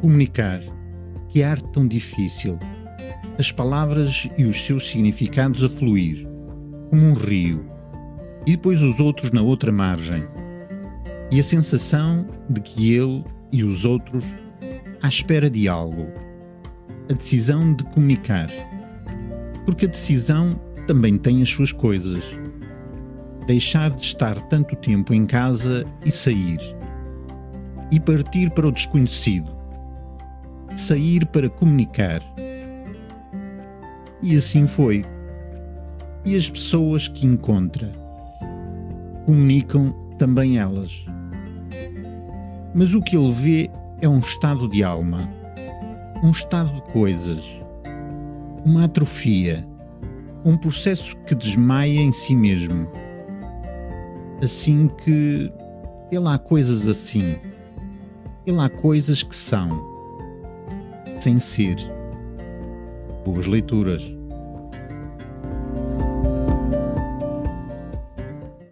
Comunicar. Que arte tão difícil. As palavras e os seus significados a fluir, como um rio, e depois os outros na outra margem. E a sensação de que ele e os outros à espera de algo. A decisão de comunicar. Porque a decisão também tem as suas coisas. Deixar de estar tanto tempo em casa e sair. E partir para o desconhecido. Sair para comunicar. E assim foi. E as pessoas que encontra comunicam também elas. Mas o que ele vê é um estado de alma, um estado de coisas, uma atrofia, um processo que desmaia em si mesmo. Assim que ele há coisas assim, ele há coisas que são, sem ser. Boas leituras.